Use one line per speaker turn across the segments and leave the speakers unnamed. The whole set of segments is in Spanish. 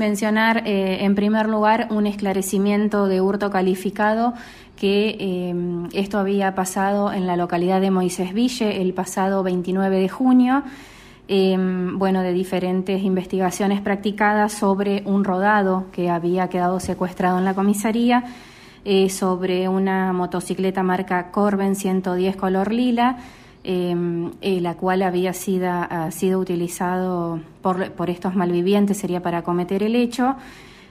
mencionar en primer lugar un esclarecimiento de hurto calificado que esto había pasado en la localidad de Moisés Ville el pasado 29 de junio. bueno, de diferentes investigaciones practicadas sobre un rodado que había quedado secuestrado en la comisaría eh, sobre una motocicleta marca Corben 110 color lila, eh, la cual había sido, ha sido utilizado por, por, estos malvivientes, sería para cometer el hecho.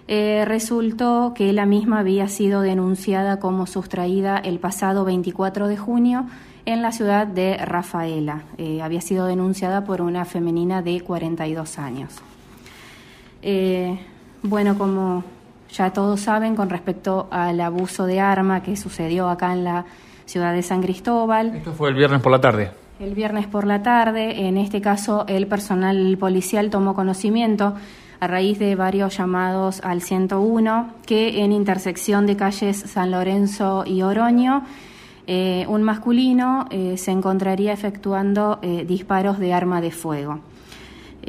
Eh, resultó que la misma había sido denunciada como sustraída el pasado 24 de junio en la ciudad de Rafaela. había sido denunciada por una femenina de 42 años. bueno, como ya todos saben con respecto al abuso de arma que sucedió acá en la ciudad de San Cristóbal.
Esto fue el viernes por la tarde.
El viernes por la tarde, en este caso el personal policial tomó conocimiento a raíz de varios llamados al 101 que en intersección de calles San Lorenzo y Oroño eh, un masculino eh, se encontraría efectuando eh, disparos de arma de fuego.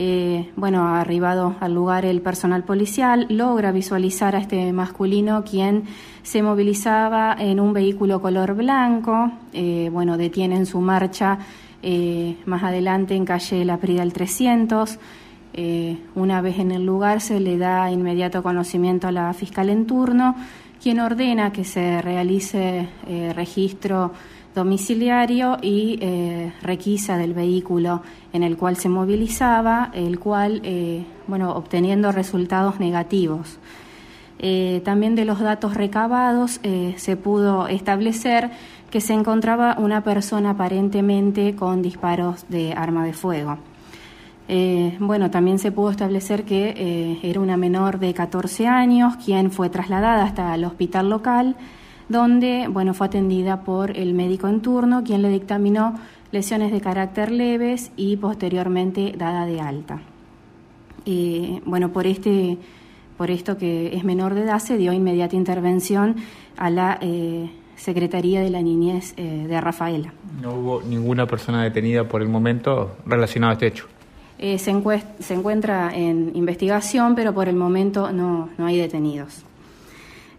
Eh, bueno, arribado al lugar el personal policial logra visualizar a este masculino quien se movilizaba en un vehículo color blanco, eh, bueno, detiene en su marcha eh, más adelante en calle La Prida el 300. una vez en el lugar se le da inmediato conocimiento a la fiscal en turno, quien ordena que se realice registro domiciliario y eh, requisa del vehículo en el cual se movilizaba, el cual, eh, bueno, obteniendo resultados negativos. Eh, también de los datos recabados se pudo establecer que se encontraba una persona aparentemente con disparos de arma de fuego. bueno, también se pudo establecer que era una menor de 14 años quien fue trasladada hasta el hospital local donde bueno, fue atendida por el médico en turno, quien le dictaminó lesiones de carácter leves y posteriormente dada de alta. Eh, bueno, por, este, por esto que es menor de edad se dio inmediata intervención a la eh, Secretaría de la Niñez eh, de Rafaela.
No hubo ninguna persona detenida por el momento relacionada a este hecho.
Se, se, encuentra en investigación, pero por el momento no, no hay detenidos.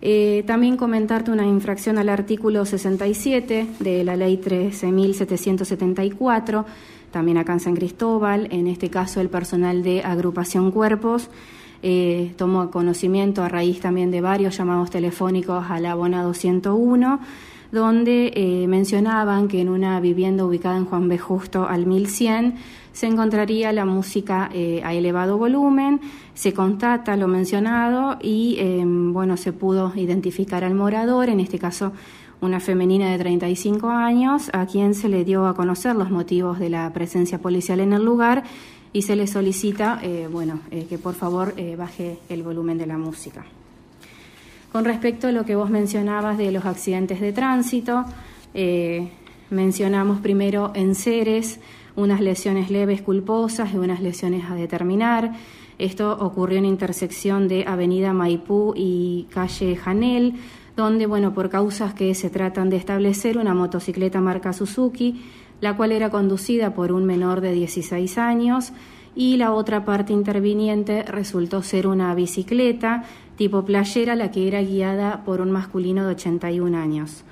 Eh, también comentarte una infracción al artículo 67 de la ley 13.774, también acá en San Cristóbal, en este caso el personal de agrupación cuerpos. Eh, tomó conocimiento a raíz también de varios llamados telefónicos a la Abonado 101, donde eh, mencionaban que en una vivienda ubicada en Juan B. Justo al 1100 se encontraría la música eh, a elevado volumen, se constata lo mencionado y em, bueno, se pudo identificar al morador, en este caso una femenina de 35 años, a quien se le dio a conocer los motivos de la presencia policial en el lugar y se le solicita eh, bueno, eh, que por favor baje el volumen de la música. Con respecto a lo que vos mencionabas de los accidentes de tránsito, mencionamos primero en Ceres, unas lesiones leves culposas y unas lesiones a determinar. Esto ocurrió en intersección de Avenida Maipú y calle Janel, donde, bueno, por causas que se tratan de establecer, una motocicleta marca Suzuki, la cual era conducida por un menor de 16 años, y la otra parte interviniente resultó ser una bicicleta tipo playera, la que era guiada por un masculino de 81 años.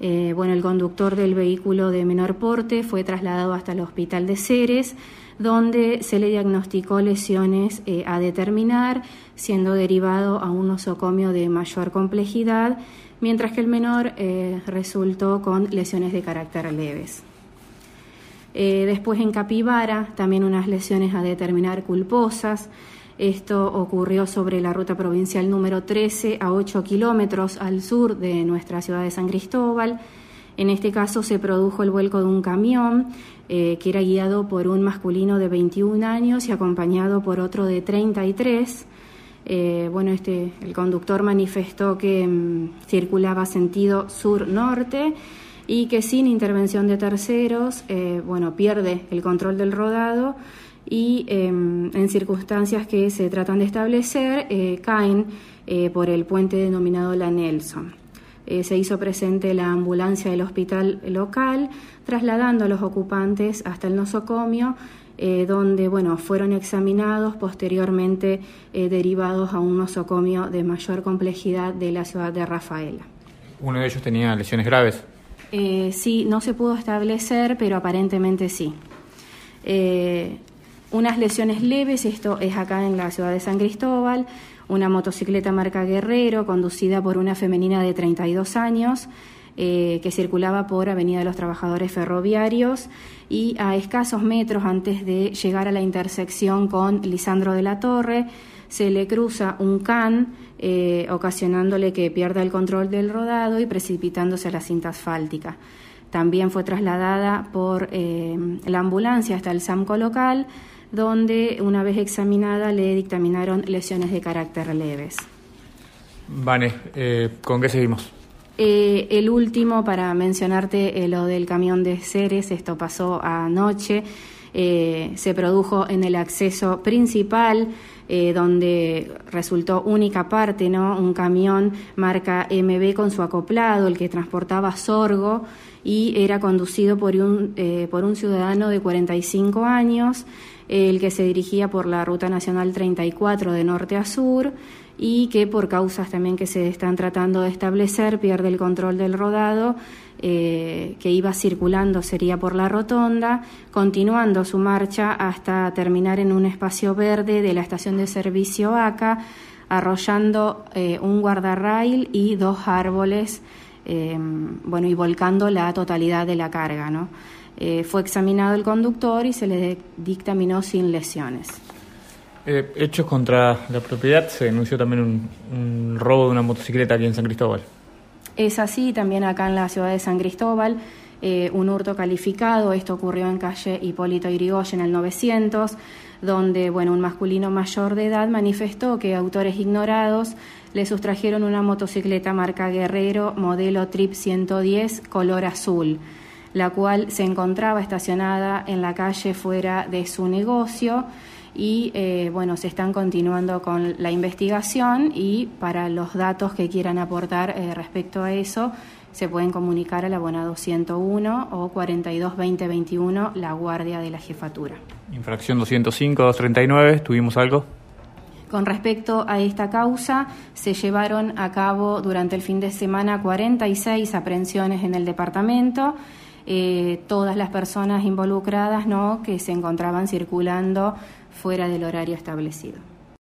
Eh, bueno, el conductor del vehículo de menor porte fue trasladado hasta el hospital de Ceres, donde se le diagnosticó lesiones eh, a determinar, siendo derivado a un nosocomio de mayor complejidad, mientras que el menor eh, resultó con lesiones de carácter leves. después en Capibara, también unas lesiones a determinar culposas. Esto ocurrió sobre la ruta provincial número 13 a 8 kilómetros al sur de nuestra ciudad de San Cristóbal. En este caso se produjo el vuelco de un camión eh, que era guiado por un masculino de 21 años y acompañado por otro de 33. Eh, bueno, este, el conductor manifestó que mm, circulaba sentido sur-norte y que sin intervención de terceros, eh, bueno, pierde el control del rodado y em, en circunstancias que se tratan de establecer eh, caen eh, por el puente denominado La Nelson. Eh, se hizo presente la ambulancia del hospital local, trasladando a los ocupantes hasta el nosocomio eh, donde bueno, fueron examinados, posteriormente eh, derivados a un nosocomio de mayor complejidad de la ciudad de Rafaela.
¿Uno de ellos tenía lesiones graves?
sí, no se pudo establecer, pero aparentemente sí. Unas lesiones leves, esto es acá en la ciudad de San Cristóbal, una motocicleta marca Guerrero conducida por una femenina de 32 años. Eh, que circulaba por Avenida de los Trabajadores Ferroviarios y a escasos metros antes de llegar a la intersección con Lisandro de la Torre se le cruza un can eh, ocasionándole que pierda el control del rodado y precipitándose a la cinta asfáltica. También fue trasladada por eh, la ambulancia hasta el SAMCO local donde una vez examinada le dictaminaron lesiones de carácter leves.
Vane, eh, ¿con qué seguimos?
Eh, el último, para mencionarte eh, lo del camión de Ceres, esto pasó anoche, se produjo en el acceso principal, donde resultó única parte, ¿no? Un camión marca MB con su acoplado, el que transportaba sorgo y era conducido por un, por un ciudadano de 45 años el que se dirigía por la Ruta Nacional 34 de norte a sur y que por causas también que se están tratando de establecer pierde el control del rodado eh, que iba circulando sería por la rotonda, continuando su marcha hasta terminar en un espacio verde de la estación de servicio ACA, arrollando eh, un guardarrail y dos árboles, eh, bueno, y volcando la totalidad de la carga, ¿no? Eh, fue examinado el conductor y se le dictaminó sin lesiones.
Eh, hechos contra la propiedad, se denunció también un, robo de una motocicleta aquí en San Cristóbal.
Es así, también acá en la ciudad de San Cristóbal, eh, un hurto calificado, esto ocurrió en calle Hipólito Irigoyen en el 900, donde bueno, un masculino mayor de edad manifestó que autores ignorados le sustrajeron una motocicleta marca Guerrero, modelo Trip 110, color azul la cual se encontraba estacionada en la calle fuera de su negocio y eh, bueno, se están continuando con la investigación y para los datos que quieran aportar eh, respecto a eso se pueden comunicar al abonado 101 o 42 2021 la guardia de la jefatura.
Infracción 205 239, ¿tuvimos algo?
Con respecto a esta causa, se llevaron a cabo durante el fin de semana 46 aprehensiones en el departamento eh, todas las personas involucradas ¿no? que se encontraban circulando fuera del horario establecido.